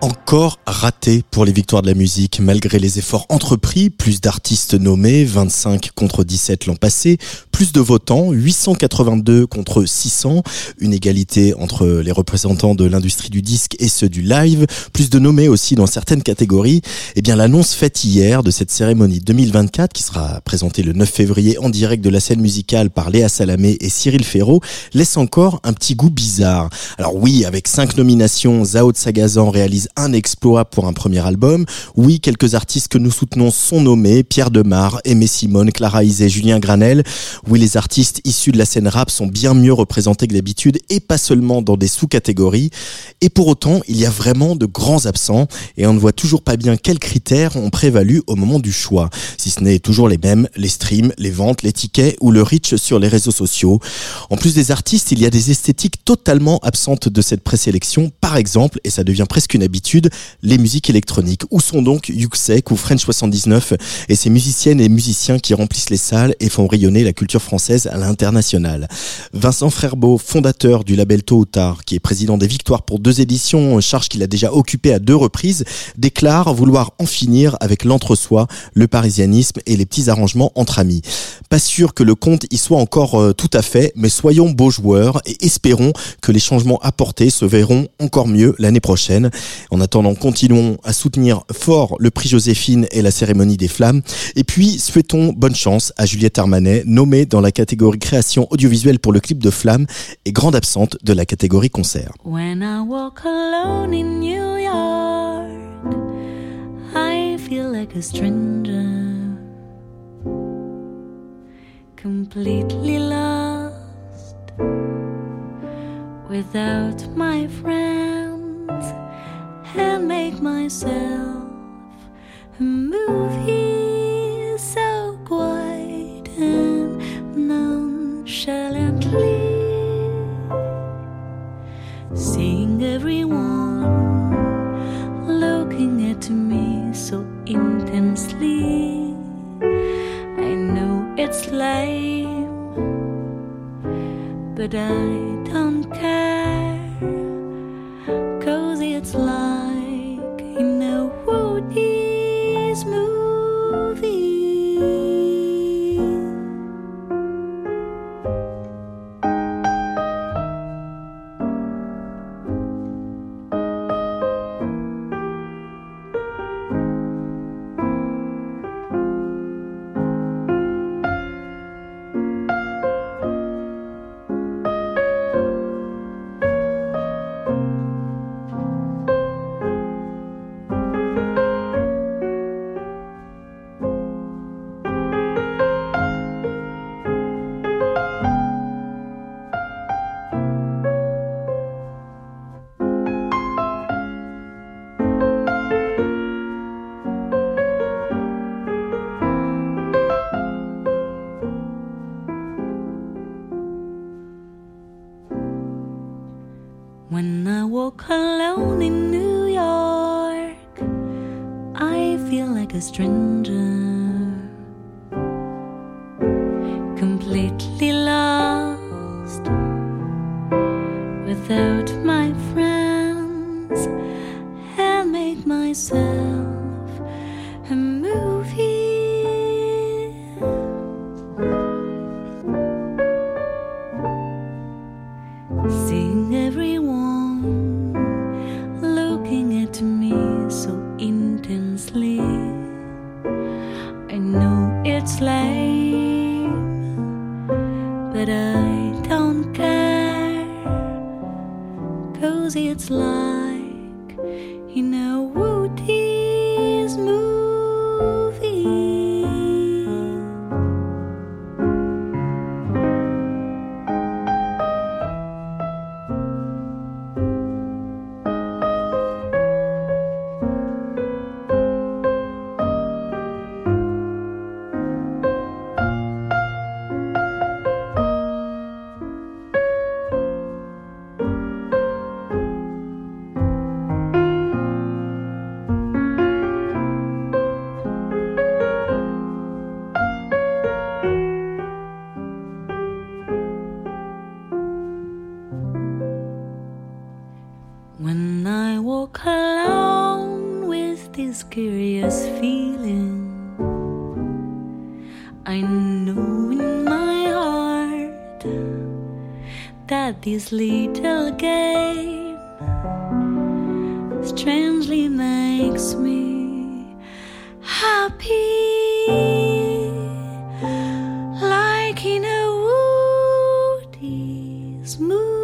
Encore raté pour les victoires de la musique, malgré les efforts entrepris, plus d'artistes nommés, 25 contre 17 l'an passé, plus de votants, 882 contre 600, une égalité entre les représentants de l'industrie du disque et ceux du live, plus de nommés aussi dans certaines catégories. Eh bien, l'annonce faite hier de cette cérémonie 2024, qui sera présentée le 9 février en direct de la scène musicale par Léa Salamé et Cyril Ferraud, laisse encore un petit goût bizarre. Alors oui, avec cinq nominations, Zao de Sagazan réalise un exploit pour un premier album. Oui, quelques artistes que nous soutenons sont nommés, Pierre Demar, Aimé Simone, Clara Isé, Julien Granel. Oui, les artistes issus de la scène rap sont bien mieux représentés que d'habitude et pas seulement dans des sous-catégories. Et pour autant, il y a vraiment de grands absents et on ne voit toujours pas bien quels critères ont prévalu au moment du choix. Si ce n'est toujours les mêmes, les streams, les ventes, les tickets ou le reach sur les réseaux sociaux. En plus des artistes, il y a des esthétiques totalement absentes de cette présélection. Par exemple, et ça devient presque une habitude, les musiques électroniques. Où sont donc Yuxek ou French 79 et ces musiciennes et musiciens qui remplissent les salles et font rayonner la culture française à l'international Vincent Frerbeau, fondateur du label Tôt ou Tard, qui est président des Victoires pour deux éditions, charge qu'il a déjà occupé à deux reprises, déclare vouloir en finir avec l'entre-soi, le parisianisme et les petits arrangements entre amis. Pas sûr que le compte y soit encore euh, tout à fait, mais soyons beaux joueurs et espérons que les changements apportés se verront encore mieux l'année prochaine. En attendant, continuons à soutenir fort le prix Joséphine et la cérémonie des flammes. Et puis, souhaitons bonne chance à Juliette Armanet, nommée dans la catégorie création audiovisuelle pour le clip de Flamme et grande absente de la catégorie concert. And make myself a movie so quiet and nonchalantly. Seeing everyone looking at me so intensely. I know it's lame, but I don't care. Cause it's like this little game strangely makes me happy. Like in a Woody's movie.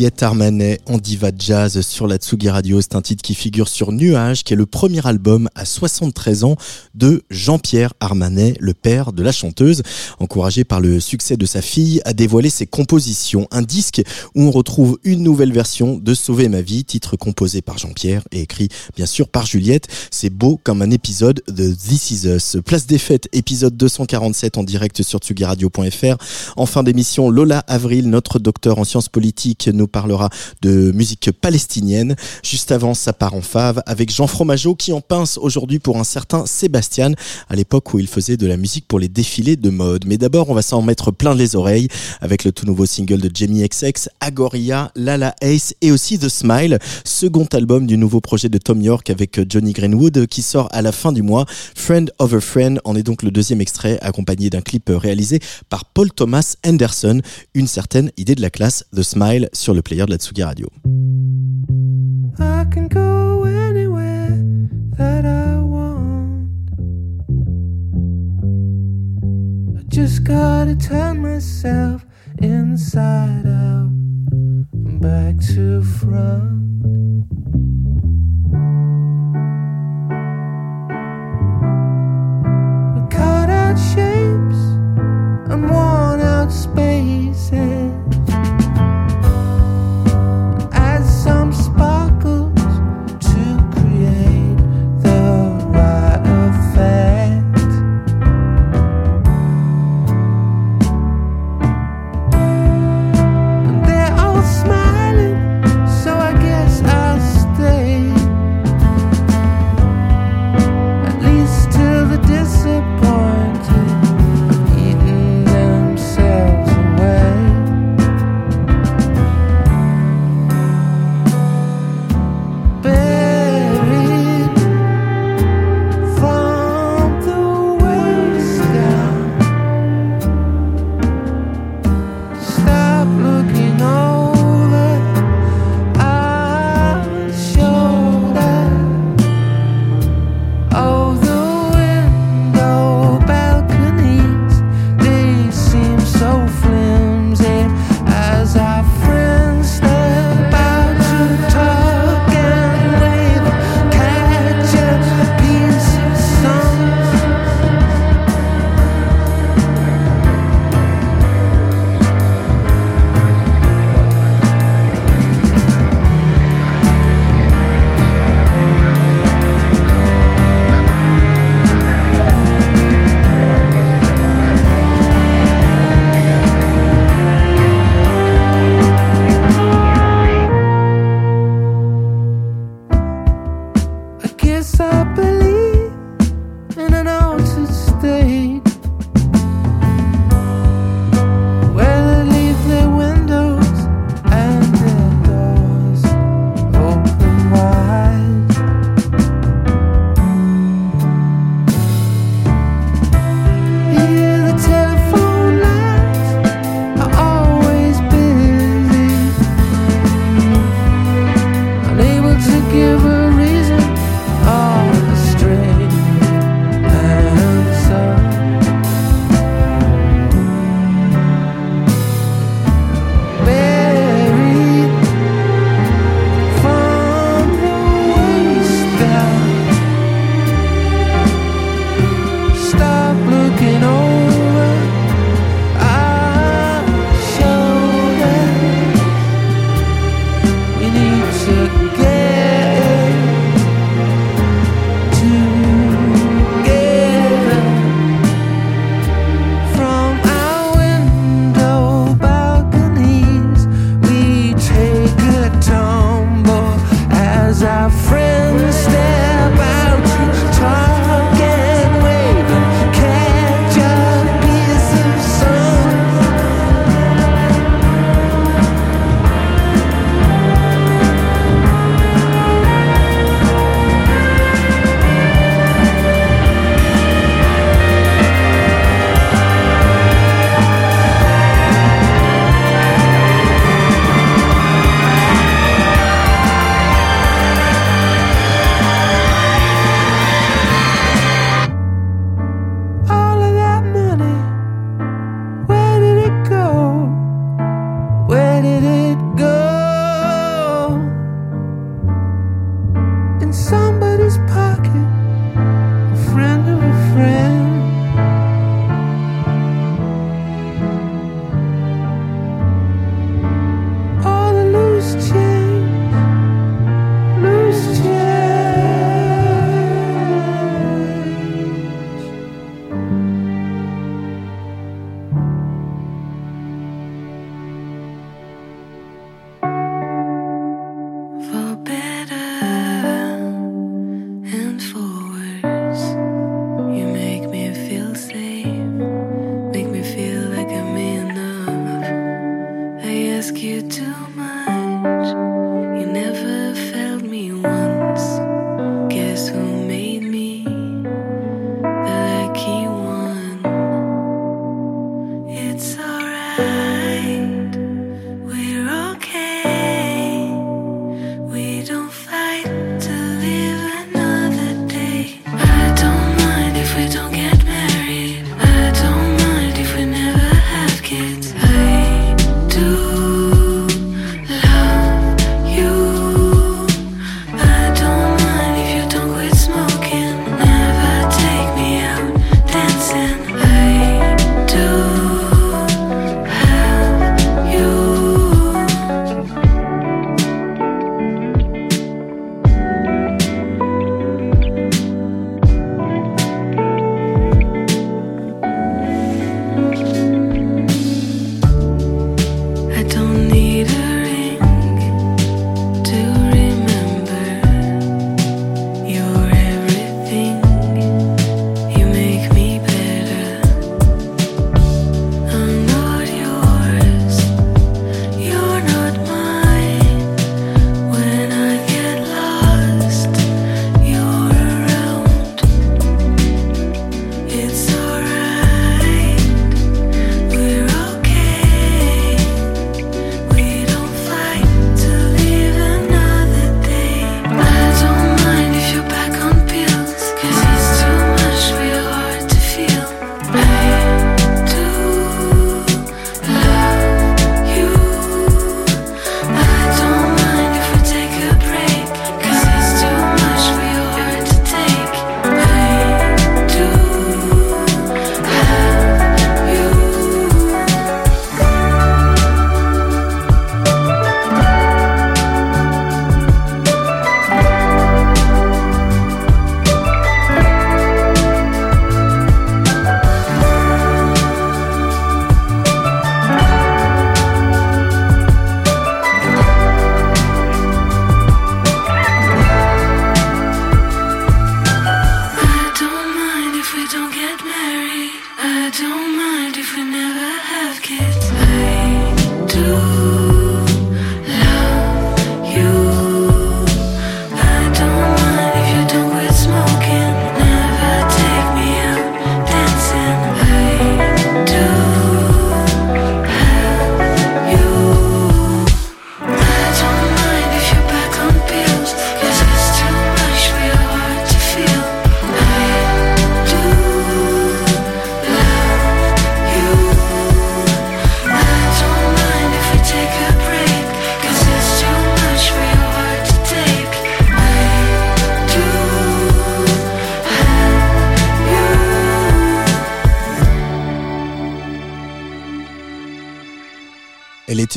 Juliette Armanet en diva jazz sur la Tsugi Radio. C'est un titre qui figure sur Nuage, qui est le premier album à 73 ans de Jean-Pierre Armanet, le père de la chanteuse, encouragé par le succès de sa fille à dévoiler ses compositions. Un disque où on retrouve une nouvelle version de Sauver ma vie, titre composé par Jean-Pierre et écrit bien sûr par Juliette. C'est beau comme un épisode de This Is Us. Place des fêtes, épisode 247 en direct sur tsugiradio.fr. En fin d'émission, Lola Avril, notre docteur en sciences politiques, nous parlera de musique palestinienne. Juste avant, ça part en fave avec Jean Fromageau qui en pince aujourd'hui pour un certain Sébastien à l'époque où il faisait de la musique pour les défilés de mode. Mais d'abord, on va s'en mettre plein les oreilles avec le tout nouveau single de Jamie XX, Agoria, Lala Ace et aussi The Smile, second album du nouveau projet de Tom York avec Johnny Greenwood qui sort à la fin du mois. Friend of a Friend en est donc le deuxième extrait accompagné d'un clip réalisé par Paul Thomas Anderson. Une certaine idée de la classe, The Smile sur le player de la Tsugi Radio. I can go anywhere that I want. I just gotta turn myself inside out back to front. We cut out shapes and worn out spaces.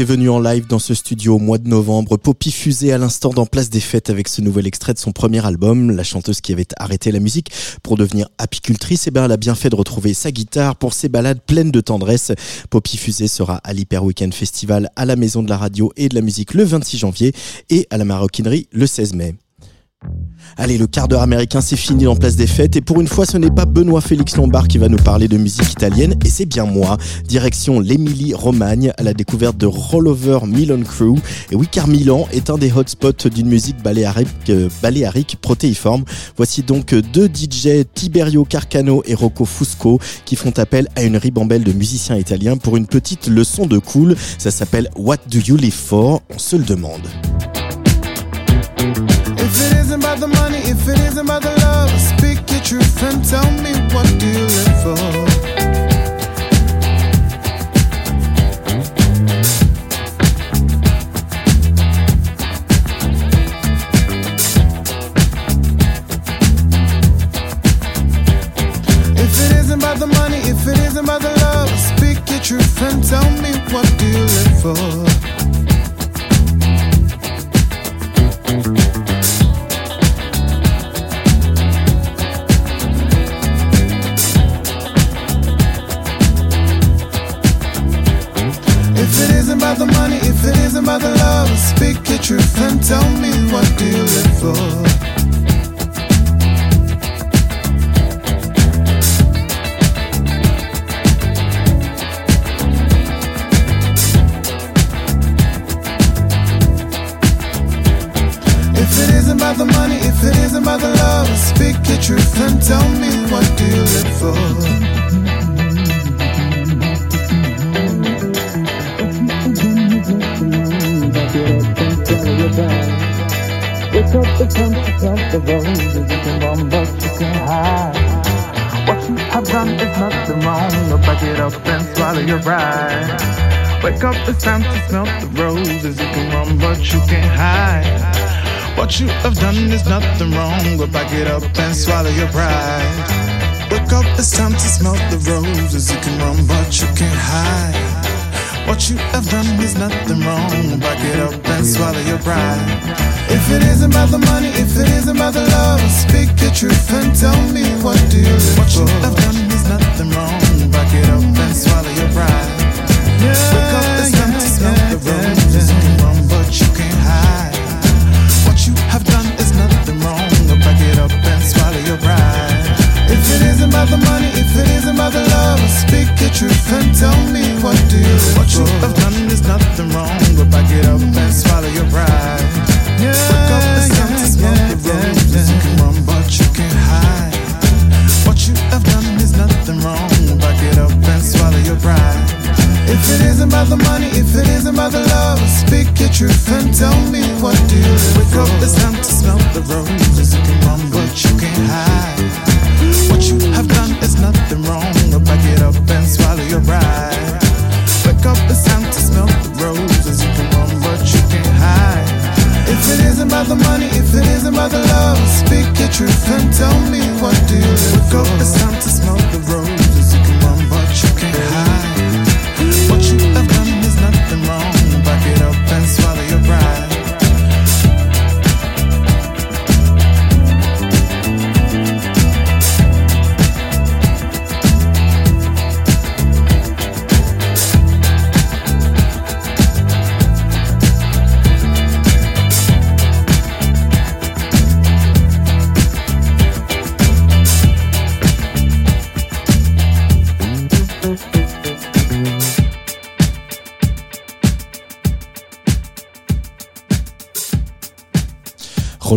était venu en live dans ce studio au mois de novembre. Poppy fusée à l'instant dans Place des Fêtes avec ce nouvel extrait de son premier album. La chanteuse qui avait arrêté la musique pour devenir apicultrice, eh ben, elle a bien fait de retrouver sa guitare pour ses balades pleines de tendresse. Poppy fusée sera à l'Hyper Weekend Festival à la Maison de la Radio et de la Musique le 26 janvier et à la Maroquinerie le 16 mai. Allez, le quart d'heure américain, c'est fini en place des fêtes. Et pour une fois, ce n'est pas Benoît Félix Lombard qui va nous parler de musique italienne, et c'est bien moi. Direction l'Émilie-Romagne, à la découverte de Rollover Milan Crew. Et oui, car Milan est un des hotspots d'une musique baléarique, euh, baléarique, protéiforme. Voici donc deux DJ, Tiberio Carcano et Rocco Fusco, qui font appel à une ribambelle de musiciens italiens pour une petite leçon de cool. Ça s'appelle What Do You Live For? On se le demande. the money if it isn't about the love. Speak your truth and tell me what do you live for.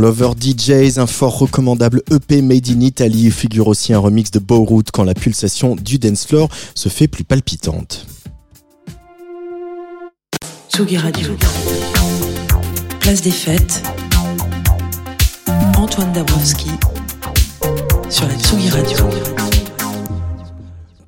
Rollover DJs, un fort recommandable EP made in Italy, figure aussi un remix de Bowroot quand la pulsation du dance floor se fait plus palpitante. Tsugi Radio. Place des fêtes. Antoine Dabrowski sur la Tsugi Radio.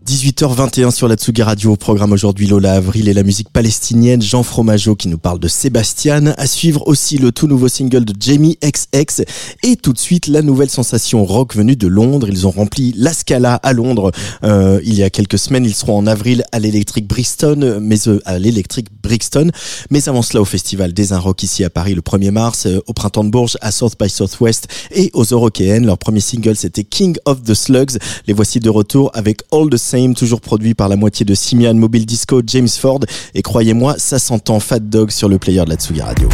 18h21 sur la Tsugi Radio. Au programme aujourd'hui Lola Avril et la musique palestinienne Jean Fromageau qui nous parle de Sébastien. À suivre aussi le tout nouveau single de Jamie XX et tout de suite la nouvelle sensation rock venue de Londres. Ils ont rempli la Scala à Londres euh, il y a quelques semaines. Ils seront en avril à l'électrique Brixton, mais euh, à l'électrique Brixton. Mais avant cela au festival des Un Rock ici à Paris le 1er mars, euh, au printemps de Bourges, à South by Southwest et aux Eurokéennes. Leur premier single c'était King of the Slugs. Les voici de retour avec All the Toujours produit par la moitié de Simian Mobile Disco, James Ford. Et croyez-moi, ça s'entend Fat Dog sur le player de la Tsugi Radio.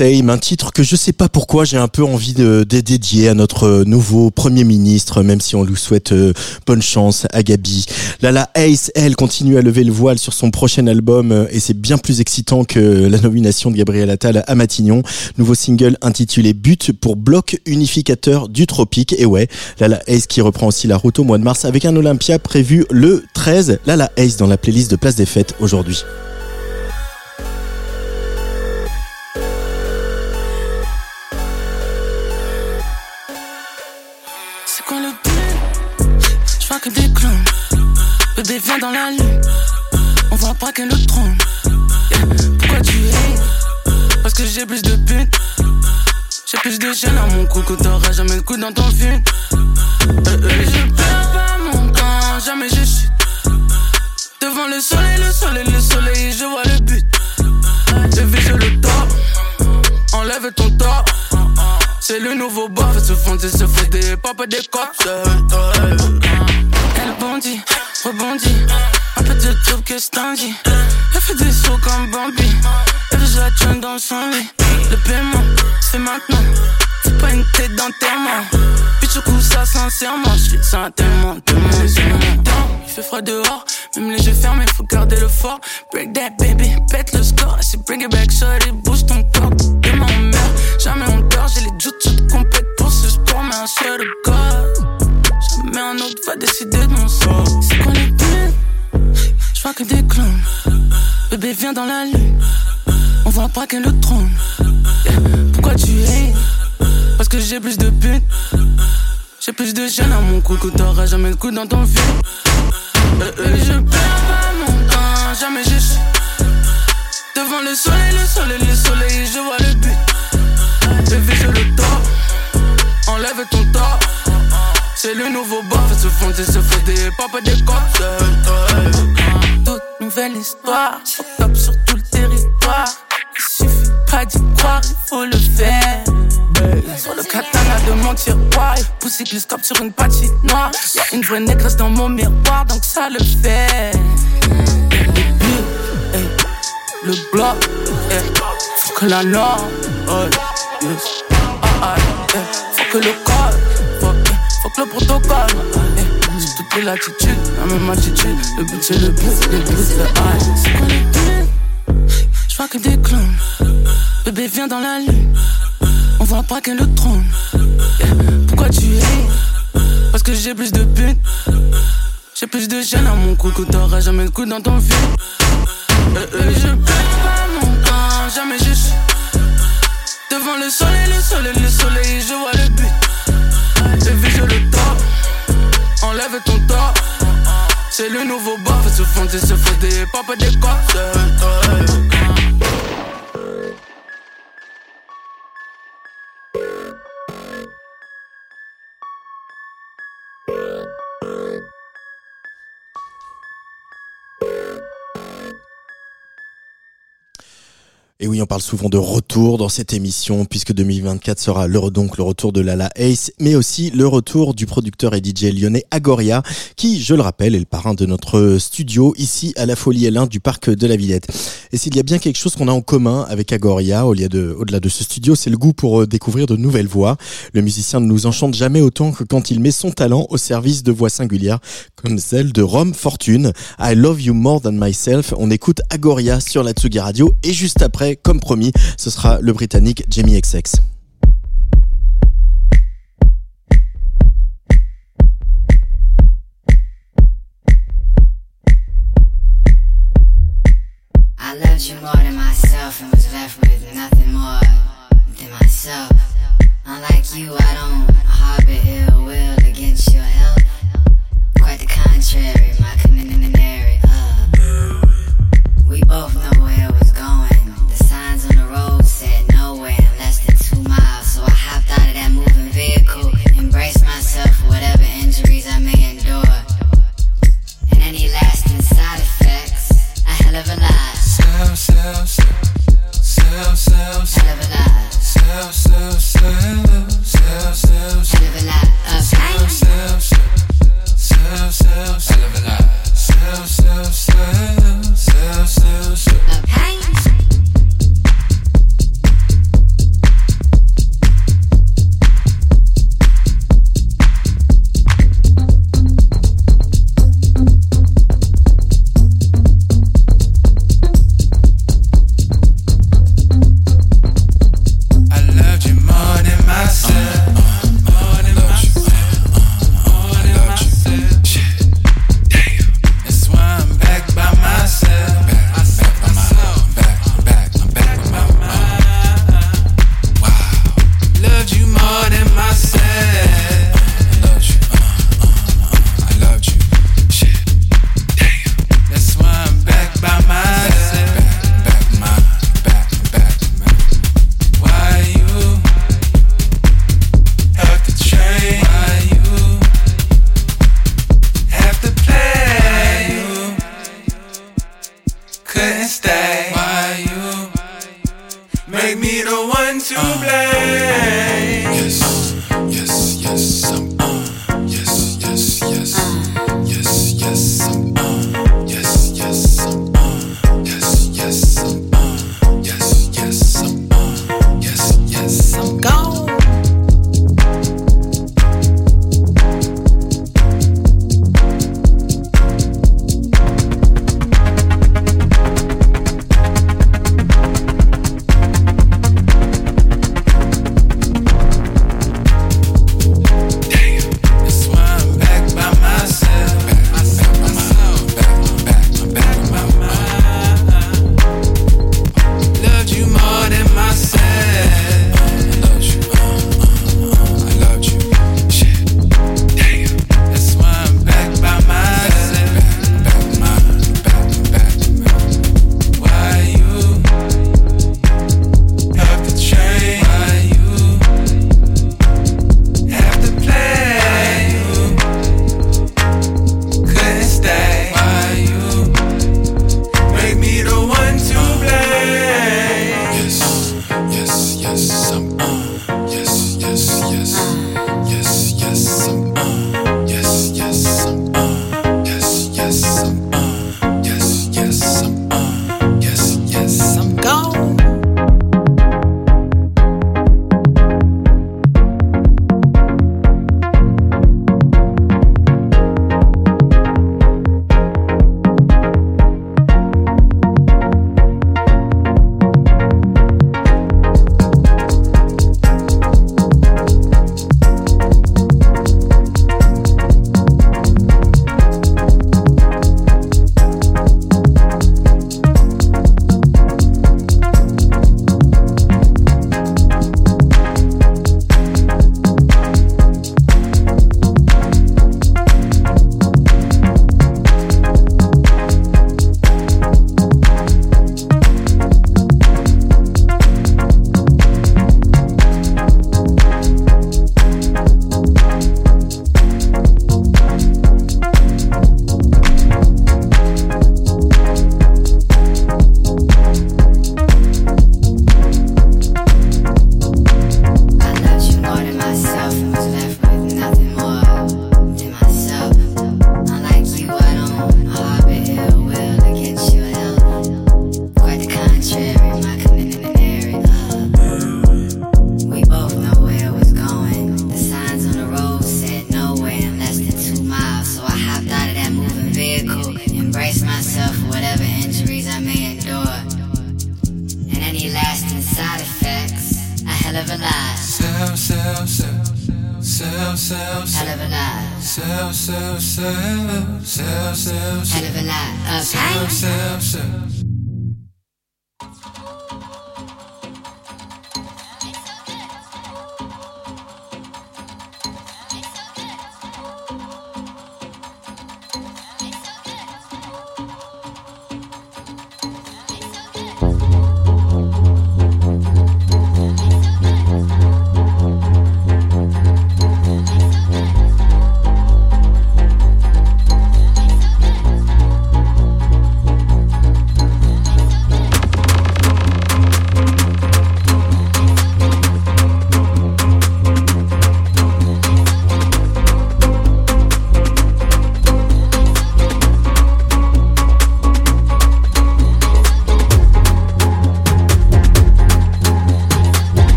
Un titre que je sais pas pourquoi j'ai un peu envie de, dédier à notre nouveau Premier ministre, même si on lui souhaite euh, bonne chance à Gabi. Lala Ace, elle, continue à lever le voile sur son prochain album euh, et c'est bien plus excitant que la nomination de Gabriel Attal à Matignon. Nouveau single intitulé But pour bloc unificateur du tropique. Et ouais, Lala Ace qui reprend aussi la route au mois de mars avec un Olympia prévu le 13. Lala Ace dans la playlist de Place des Fêtes aujourd'hui. Que le trône. Pourquoi tu es Parce que j'ai plus de putes. J'ai plus de chaînes à mon cou que t'auras jamais le coup dans ton film. Euh, euh, je perds pas mon temps, jamais je chute. Devant le soleil, le soleil, le soleil, je vois le but. Je vis, je le top. Enlève ton top. C'est le nouveau bof, se foncer, se fait des papa des cops. Elle bondit, rebondit, un peu de tout que dit Elle fait des sauts comme Bambi, elle veut la traîne dans son lit. Le paiement, c'est maintenant, c'est pas une tête d'enterrement. Puis du coup, ça sincèrement, je suis ça tellement, tellement, tellement. Il fait froid dehors, même les yeux fermés, faut garder le fort. Break that baby, pète le score, c'est bring it back, shorty, boost ton corps. Demain on meurt, jamais on dort, j'ai les jutsu complètes pour ce sport, mais un seul God. Jamais un autre va décider de mon sort. C'est quoi les Vois que des clones. Bébé vient dans la lune, on va braquer le trône. Pourquoi tu es? Parce que j'ai plus de putes. J'ai plus de chaînes à mon cou que t'auras jamais de coup dans ton film. Euh, euh, je perds pas mon temps, jamais je suis. Devant le soleil, le soleil, le soleil, je vois le but. Bébé, je le tort. Enlève ton tort. C'est le nouveau bof, se font se des papa des cops. Toute nouvelle histoire, top sur tout le territoire. Il suffit pas d'y croire, il faut le faire. Sur le katana de mon tiroir, poussé plus comme sur une noire Y'a une vraie négresse dans mon miroir, donc ça le fait. Le bloc, faut que la norme, yes. ah, ah, faut que le faut, que le protocole. C'est toutes les latitudes, la même attitude. Le but c'est le but, le but c'est le C'est le but? Je vois que des clones. Bébé vient dans la lune. On va braquer le trône. Pourquoi tu es Parce que j'ai plus de putes. J'ai plus de chaînes à mon cou que t'auras jamais de coup dans ton film. Euh, euh, je perds pas mon temps, jamais je suis. Devant le soleil, le soleil, le soleil, je vois le Enlève ton tort. C'est le nouveau bof, se fonder, se fonder, papa des cops. Et oui, on parle souvent de retour dans cette émission, puisque 2024 sera le, donc le retour de Lala Ace, mais aussi le retour du producteur et DJ lyonnais Agoria, qui, je le rappelle, est le parrain de notre studio ici à la Folie L1 du parc de la Villette. Et s'il y a bien quelque chose qu'on a en commun avec Agoria, au-delà de, de ce studio, c'est le goût pour euh, découvrir de nouvelles voix. Le musicien ne nous enchante jamais autant que quand il met son talent au service de voix singulières, comme celle de Rome Fortune. I love you more than myself. On écoute Agoria sur la Tsugi Radio, et juste après, comme promis, ce sera le Britannique Jamie XX. couldn't stay. Why you make me the one to uh, blame? Yes, yes, yes. I'm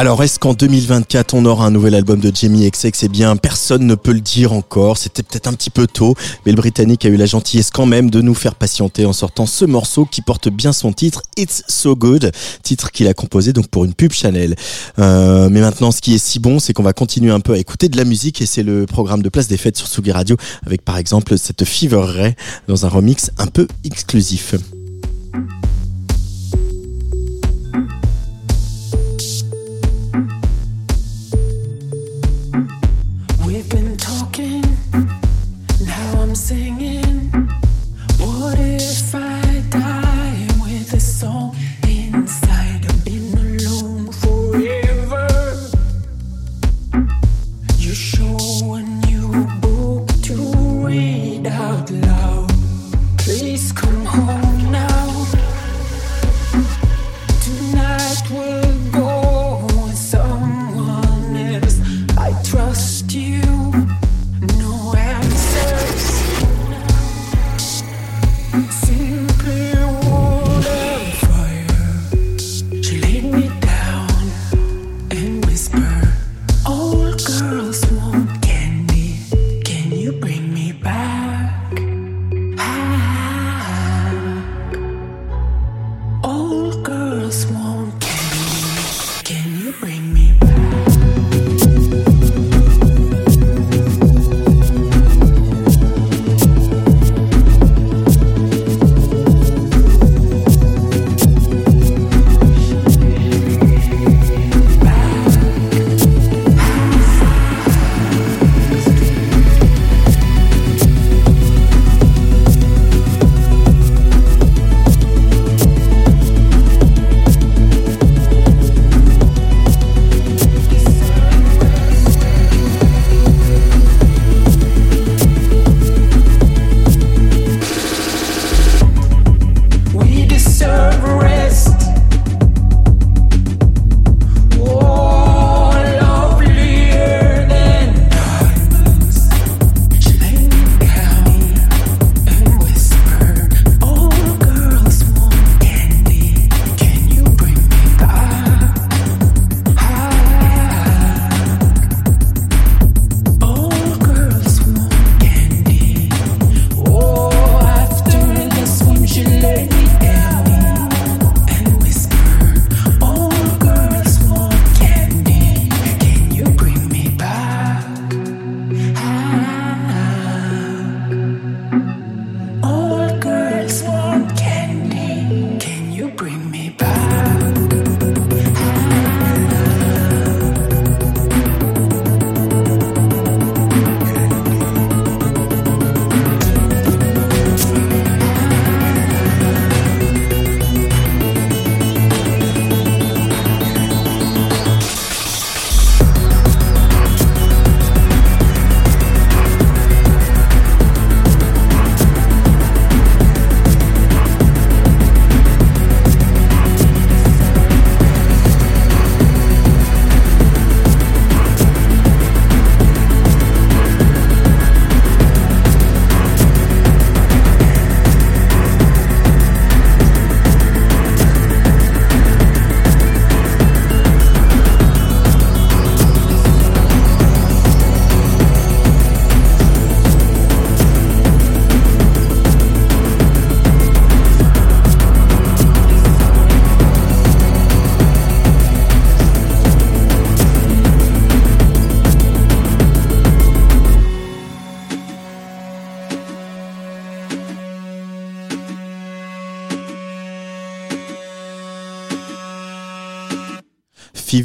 Alors, est-ce qu'en 2024, on aura un nouvel album de Jamie XX Eh bien, personne ne peut le dire encore. C'était peut-être un petit peu tôt, mais le Britannique a eu la gentillesse quand même de nous faire patienter en sortant ce morceau qui porte bien son titre, It's So Good, titre qu'il a composé donc pour une pub Chanel. Euh, mais maintenant, ce qui est si bon, c'est qu'on va continuer un peu à écouter de la musique et c'est le programme de Place des Fêtes sur Sugi Radio avec par exemple cette Fever Ray dans un remix un peu exclusif.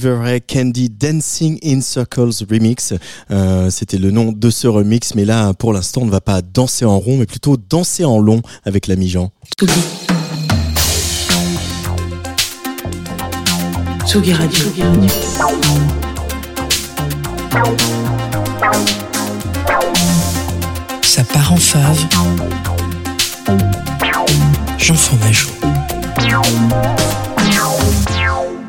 Ray Candy Dancing in Circles Remix. Euh, C'était le nom de ce remix, mais là, pour l'instant, on ne va pas danser en rond, mais plutôt danser en long avec l'ami Jean. Tsugi. Tsugi Radio. Ça part en fave. Jean Fromageau.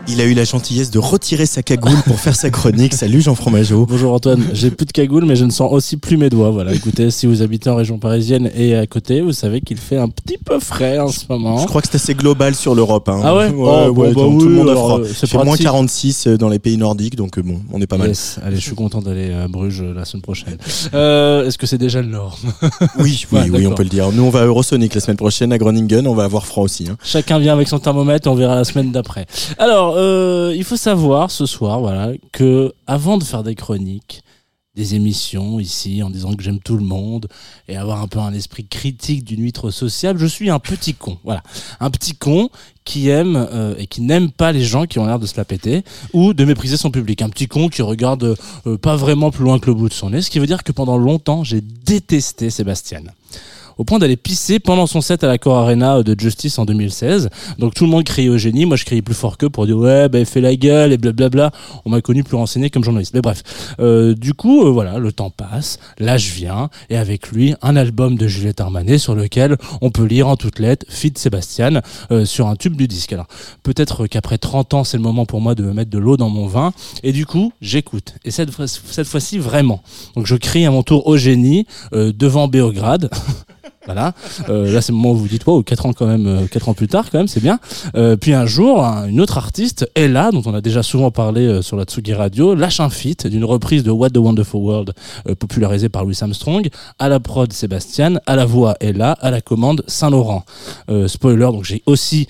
Il a eu la gentillesse de retirer sa cagoule pour faire sa chronique. Salut Jean Fromageau. Bonjour Antoine, j'ai plus de cagoule mais je ne sens aussi plus mes doigts. Voilà, écoutez, si vous habitez en région parisienne et à côté, vous savez qu'il fait un petit peu frais en ce moment. Je crois que c'est assez global sur l'Europe. Hein. Ah ouais Oh, bon, bah tout, oui, tout le monde a froid. euh, c'est moins pratique. 46 dans les pays nordiques, donc euh, bon, on est pas mal. Yes. Allez, je suis content d'aller à Bruges euh, la semaine prochaine. Euh, Est-ce que c'est déjà le Nord? Oui, oui, Ouais, oui, on peut le dire. Nous, on va à Eurosonic la semaine prochaine à Groningen. On va avoir froid aussi. Hein. Chacun vient avec son thermomètre, on verra la semaine d'après. Alors, euh, il faut savoir ce soir, voilà, que avant de faire des chroniques, des émissions ici, en disant que j'aime tout le monde et avoir un peu un esprit critique d'une huître sociable, je suis un petit con. Voilà, un petit con qui aime euh, et qui n'aime pas les gens qui ont l'air de se la péter ou de mépriser son public. Un petit con qui regarde euh, pas vraiment plus loin que le bout de son nez, ce qui veut dire que pendant longtemps, j'ai détesté Sébastien au point d'aller pisser pendant son set à la Core Arena de Justice en 2016. Donc tout le monde criait au génie, moi je criais plus fort qu'eux pour dire ouais bah fais la gueule et blablabla. On m'a connu plus renseigné comme journaliste. Mais bref, Euh, du coup euh, voilà, le temps passe, l'âge vient et avec lui un album de Juliette Armanet sur lequel on peut lire en toutes lettres Fit Sébastien euh, sur un tube du disque. Alors peut-être qu'après 30 ans c'est le moment pour moi de me mettre de l'eau dans mon vin et du coup j'écoute. Et cette cette fois-ci vraiment. Donc je crie à mon tour au génie euh, devant Béograd. Voilà. Euh, là, c'est le moment où vous dites, wow, 4 ans quand même, euh, quatre ans plus tard, quand même, c'est bien. Euh, puis un jour, un- une autre artiste, Ella, dont on a déjà souvent parlé euh, sur la Tsugi Radio, lâche un feat d'une reprise de What the Wonderful World, popularisée par Louis Armstrong, à la prod Sébastien, à la voix Ella, à la commande Saint-Laurent. Spoiler, donc j'ai aussi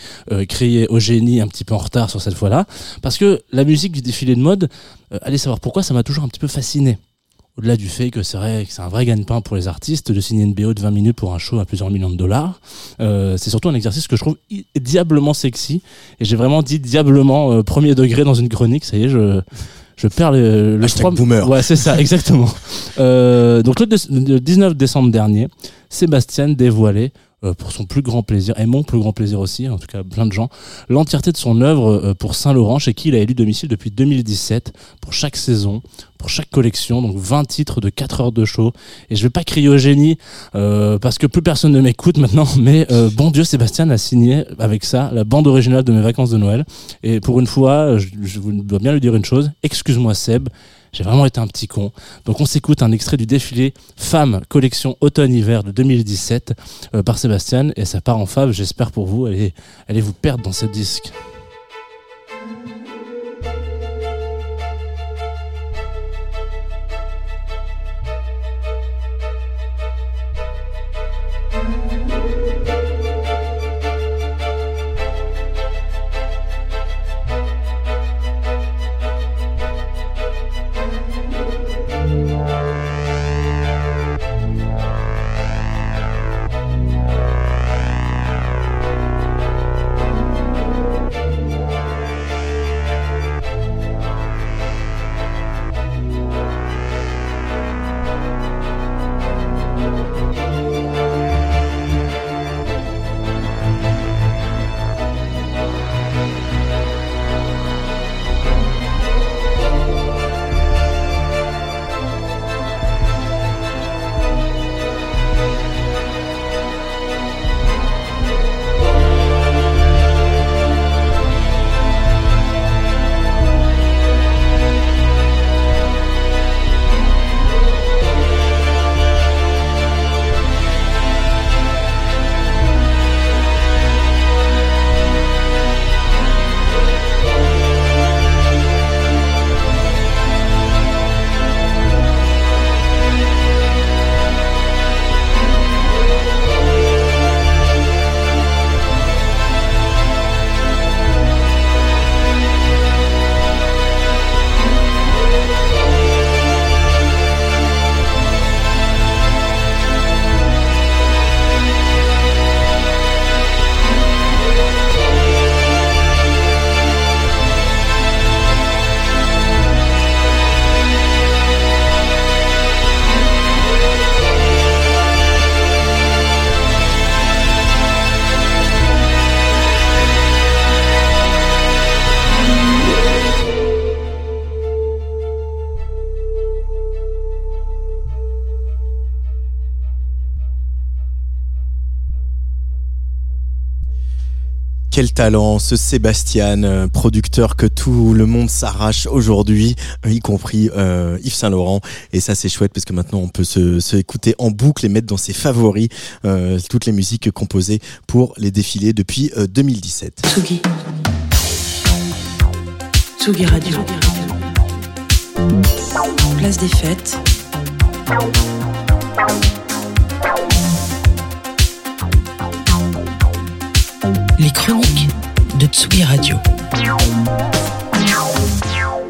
crié au génie un petit peu en retard sur cette fois-là, parce que la musique du défilé de mode, allez savoir pourquoi, ça m'a toujours un petit peu fasciné au-delà du fait que c'est vrai que c'est un vrai gagne-pain pour les artistes de signer une BO de 20 minutes pour un show à plusieurs millions de dollars, euh, c'est surtout un exercice que je trouve diablement sexy. Et j'ai vraiment dit diablement euh, premier degré dans une chronique. Ça y est, je je perds le, le Hashtag froid. boomer. Ouais, c'est ça, exactement. euh, donc le, le 19 décembre dernier, Sébastien dévoilait pour son plus grand plaisir, et mon plus grand plaisir aussi, en tout cas plein de gens, l'entièreté de son œuvre euh, pour Saint-Laurent, chez qui il a élu domicile depuis 2017, pour chaque saison, pour chaque collection, donc 20 titres de 4 heures de show. Et je vais pas crier au génie, euh, parce que plus personne ne m'écoute maintenant, mais euh, bon Dieu, Sébastien a signé avec ça la bande originale de mes vacances de Noël. Et pour une fois, je, je dois bien lui dire une chose, excuse-moi Seb, j'ai vraiment été un petit con. Donc on s'écoute un extrait du défilé Femmes collection automne-hiver de 2017 euh, par Sébastien et ça part en fave, j'espère pour vous, allez, allez vous perdre dans ce disque. Quel talent, ce Sébastien, euh, producteur que tout le monde s'arrache aujourd'hui, euh, y compris euh, Yves Saint Laurent. Et ça, c'est chouette parce que maintenant, on peut se, écouter en boucle et mettre dans ses favoris toutes les musiques composées pour les défilés depuis euh, 2017. Tsugi. Tsugi Radio. Place des fêtes. Les chroniques de Tsugi Radio.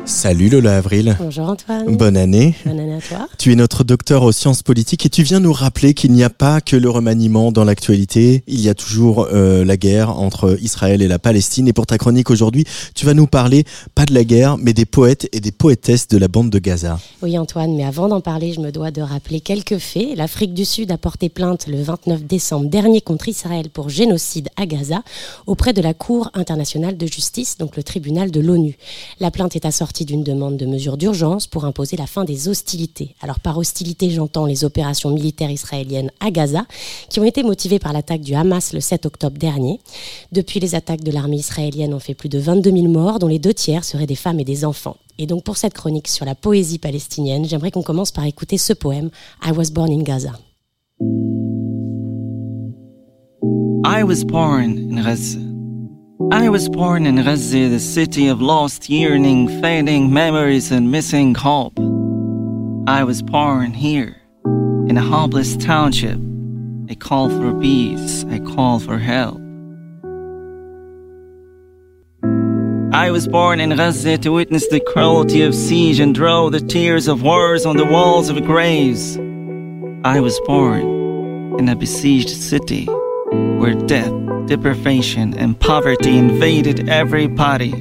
Salut Lola Avril. Bonjour Antoine. Bonne année. Bonne année à toi. Tu es notre docteur aux sciences politiques et tu viens nous rappeler qu'il n'y a pas que le remaniement dans l'actualité, il y a toujours euh, la guerre entre Israël et la Palestine. Et pour ta chronique aujourd'hui, tu vas nous parler pas de la guerre, mais des poètes et des poétesses de la bande de Gaza. Oui Antoine, mais avant d'en parler, je me dois de rappeler quelques faits. L'Afrique du Sud a porté plainte le 29 décembre dernier contre Israël pour génocide à Gaza auprès de la Cour internationale de justice, donc le tribunal de l'ONU. La plainte est assortie d'une demande de mesures d'urgence pour imposer la fin des hostilités. Alors par hostilité, j'entends les opérations militaires israéliennes à Gaza, qui ont été motivées par l'attaque du Hamas le 7 octobre dernier. Depuis, les attaques de l'armée israélienne ont fait plus de 22 000 morts, dont les deux tiers seraient des femmes et des enfants. Et donc pour cette chronique sur la poésie palestinienne, j'aimerais qu'on commence par écouter ce poème I was born in Gaza. I was born in Gaza. I was born in Gaza, the city of lost yearning, fading memories, and missing hope. I was born here, in a hopeless township. I call for peace, I call for help. I was born in Gaza to witness the cruelty of siege and draw the tears of wars on the walls of graves. I was born in a besieged city where death, deprivation, and poverty invaded everybody.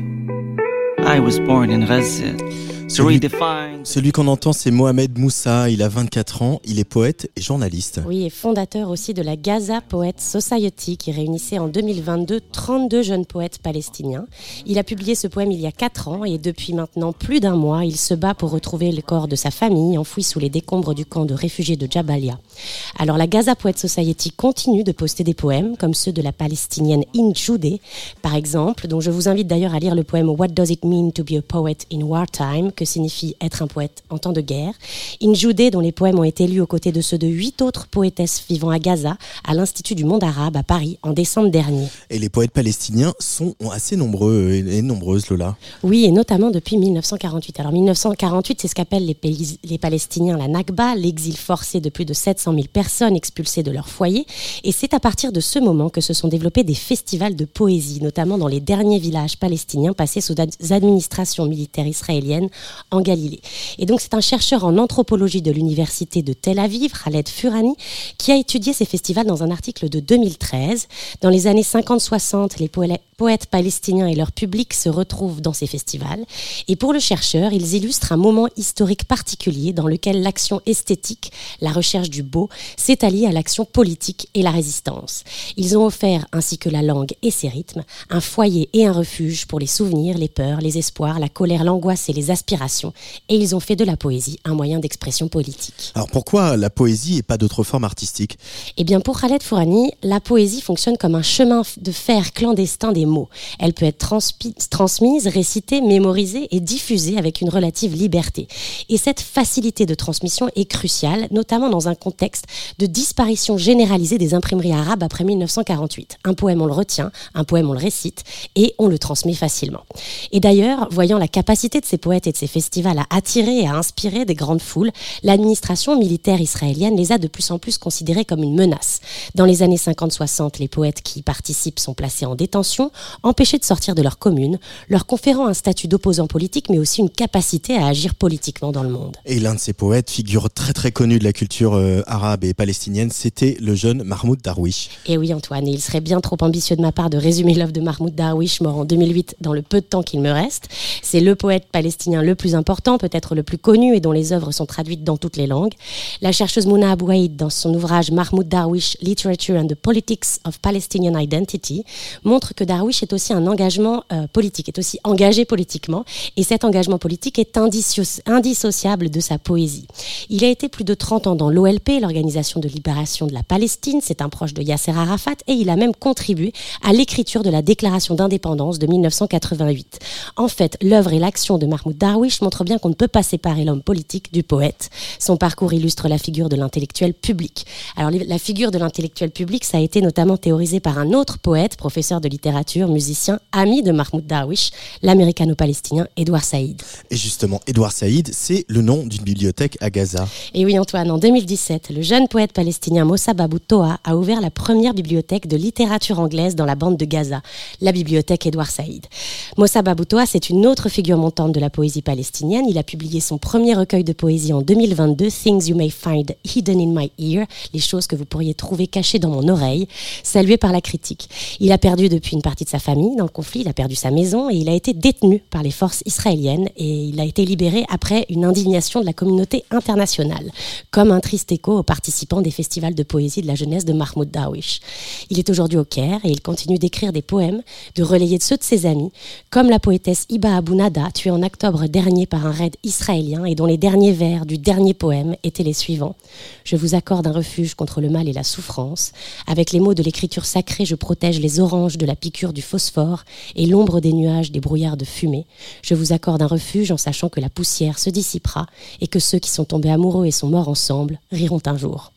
I was born in Gaza to Celui, qu'on entend, c'est Mohamed Moussa. Il a 24 ans. Il est poète et journaliste. Oui, et fondateur aussi de la Gaza Poet Society qui réunissait en 2022 32 jeunes poètes palestiniens. Il a publié ce poème il y a 4 ans et depuis maintenant plus d'un mois, il se bat pour retrouver le corps de sa famille enfoui sous les décombres du camp de réfugiés de Jabalia. Alors la Gaza Poet Society continue de poster des poèmes comme ceux de la palestinienne Injoudé, par exemple, dont je vous invite d'ailleurs à lire le poème What Does It Mean to Be a Poet in Wartime, que signifie être un poète en temps de guerre. Injoudé, dont les poèmes ont été lus aux côtés de ceux de huit autres poétesses vivant à Gaza, à l'Institut du monde arabe à Paris en décembre dernier. Et les poètes palestiniens sont assez nombreux et nombreuses, Lola. Oui, et notamment depuis 1948. Alors 1948, c'est ce qu'appellent les, Pays- les Palestiniens la Nakba, l'exil forcé de plus de 700 000 personnes expulsées de leur foyer. Et c'est à partir de ce moment que se sont développés des festivals de poésie, notamment dans les derniers villages palestiniens passés sous ad- administrations militaires israéliennes en Galilée. Et donc c'est un chercheur en anthropologie de l'université de Tel Aviv, Khaled Furani, qui a étudié ces festivals dans un article de 2013. Dans les années 50-60, les poètes palestiniens et leur public se retrouvent dans ces festivals. Et pour le chercheur, ils illustrent un moment historique particulier dans lequel l'action esthétique, la recherche du beau, s'est alliée à l'action politique et la résistance. Ils ont offert, ainsi que la langue et ses rythmes, un foyer et un refuge pour les souvenirs, les peurs, les espoirs, la colère, l'angoisse et les aspirations. Et ils ont fait de la poésie un moyen d'expression politique. Alors pourquoi la poésie et pas d'autres formes artistiques? Eh bien, pour Khaled Fourani, la poésie fonctionne comme un chemin de fer clandestin des mots. Elle peut être transmise, récitée, mémorisée et diffusée avec une relative liberté. Et cette facilité de transmission est cruciale, notamment dans un contexte de disparition généralisée des imprimeries arabes après 1948. Un poème, on le retient, un poème, on le récite, et on le transmet facilement. Et d'ailleurs, voyant la capacité de ces poètes et de ces festivals à attirer et à inspirer des grandes foules, l'administration militaire israélienne les a de plus en plus considérés comme une menace. Dans les années 50-60, les poètes qui y participent sont placés en détention, empêchés de sortir de leur commune, leur conférant un statut d'opposant politique, mais aussi une capacité à agir politiquement dans le monde. Et l'un de ces poètes, figure très très connue de la culture euh, arabe et palestinienne, c'était le jeune Mahmoud Darwish. Et oui, Antoine, et il serait bien trop ambitieux de ma part de résumer l'œuvre de Mahmoud Darwish, mort en 2008, dans le peu de temps qu'il me reste. C'est le poète palestinien le le plus important, peut-être le plus connu et dont les œuvres sont traduites dans toutes les langues. La chercheuse Mouna Abouaïd, dans son ouvrage Mahmoud Darwish, Literature and the Politics of Palestinian Identity, montre que Darwish est aussi un engagement euh, politique, est aussi engagé politiquement, et cet engagement politique est indisso- indissociable de sa poésie. Il a été plus de 30 ans dans l'OLP, l'Organisation de libération de la Palestine, c'est un proche de Yasser Arafat, et il a même contribué à l'écriture de la Déclaration d'indépendance de 1988. En fait, l'œuvre et l'action de Mahmoud Darwish montrent bien qu'on ne peut pas séparer l'homme politique du poète. Son parcours illustre la figure de l'intellectuel public. Alors, la figure de l'intellectuel public, ça a été notamment théorisé par un autre poète, professeur de littérature, musicien, ami de Mahmoud Darwish, l'américano-palestinien Edouard Saïd. Et justement, Edouard Saïd, c'est le nom d'une bibliothèque à Gaza. Et oui, Antoine, en 2017, le jeune poète palestinien Mossa Babou Toa a ouvert la première bibliothèque de littérature anglaise dans la bande de Gaza, la bibliothèque Edouard Saïd. Mossa Babou Toa, c'est une autre figure montante de la poésie palestinienne. Il a publié son premier recueil de poésie en 2022, Things You May Find Hidden in My Ear, les choses que vous pourriez trouver cachées dans mon oreille, salué par la critique. Il a perdu depuis une partie de sa famille dans le conflit, il a perdu sa maison et il a été détenu par les forces israéliennes et il a été libéré après une indignation de la communauté internationale, comme un triste écho aux participants des festivals de poésie de la jeunesse de Mahmoud Darwish. Il est aujourd'hui au Caire et il continue d'écrire des poèmes, de relayer ceux de ses amis, comme la poétesse Iba Abou Nada, tuée en octobre dernier par un raid israélien et dont les derniers vers du dernier poème étaient les suivants. Je vous accorde un refuge contre le mal et la souffrance. Avec les mots de l'écriture sacrée, je protège les oranges de la piqûre du phosphore et l'ombre des nuages des brouillards de fumée. Je vous accorde un refuge en sachant que la poussière se dissipera et que ceux qui sont tombés amoureux et sont morts ensemble riront un jour.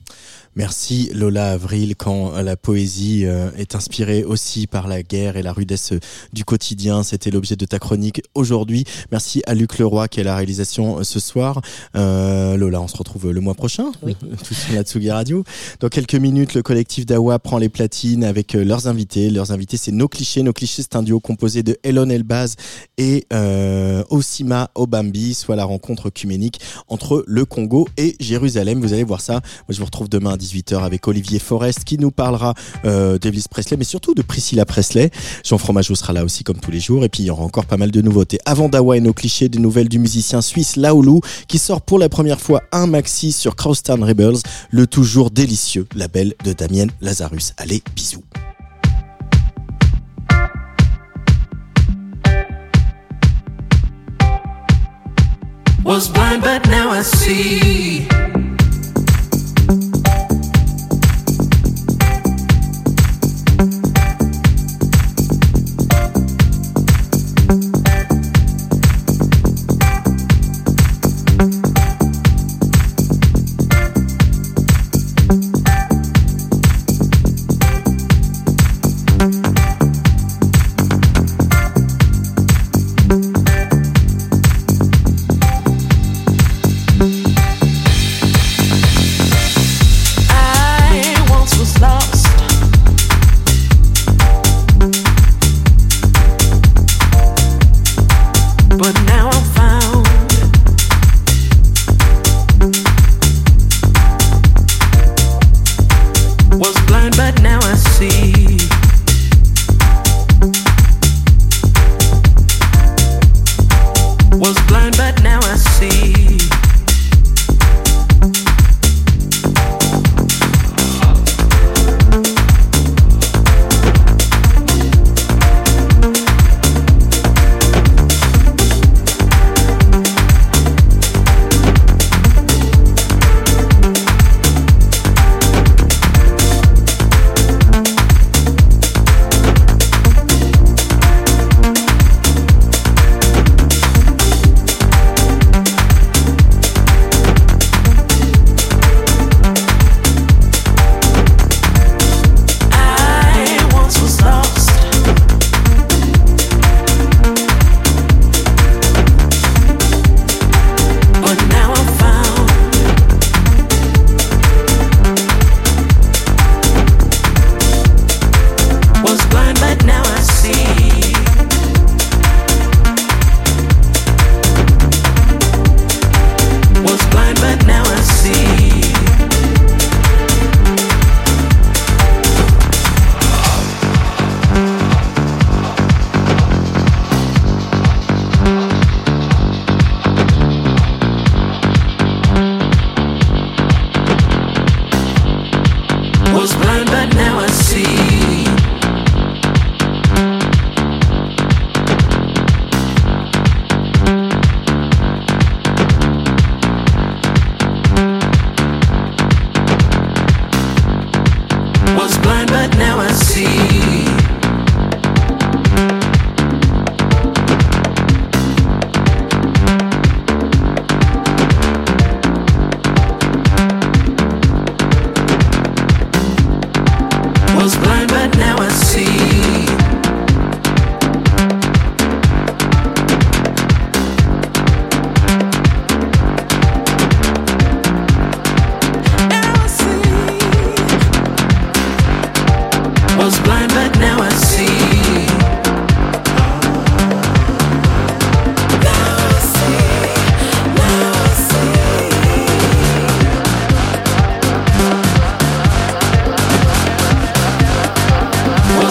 Merci Lola Avril quand la poésie euh, est inspirée aussi par la guerre et la rudesse du quotidien. C'était l'objet de ta chronique aujourd'hui. Merci à Luc Leroy qui est à la réalisation euh, ce soir. Euh, Lola, on se retrouve le mois prochain, Oui. tout sur la Tsugi Radio. Dans quelques minutes, le collectif Dawa prend les platines avec euh, leurs invités. Leurs invités, c'est Nos Clichés. Nos Clichés, c'est un duo composé de Elon Elbaz et euh, Osima Obambi, soit la rencontre œcuménique entre le Congo et Jérusalem. Vous allez voir ça. Moi, je vous retrouve demain à 18h avec Olivier Forest qui nous parlera euh, d'Elvis Presley, mais surtout de Priscilla Presley. Jean Fromageau sera là aussi comme tous les jours. Et puis, il y aura encore pas mal de nouveautés. Avant Dawa et nos clichés, des nouvelles du musicien suisse Laoulou qui sort pour la première fois un maxi sur Crosstown Rebels, le toujours délicieux label de Damien Lazarus. Allez, bisous.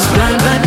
Stand back.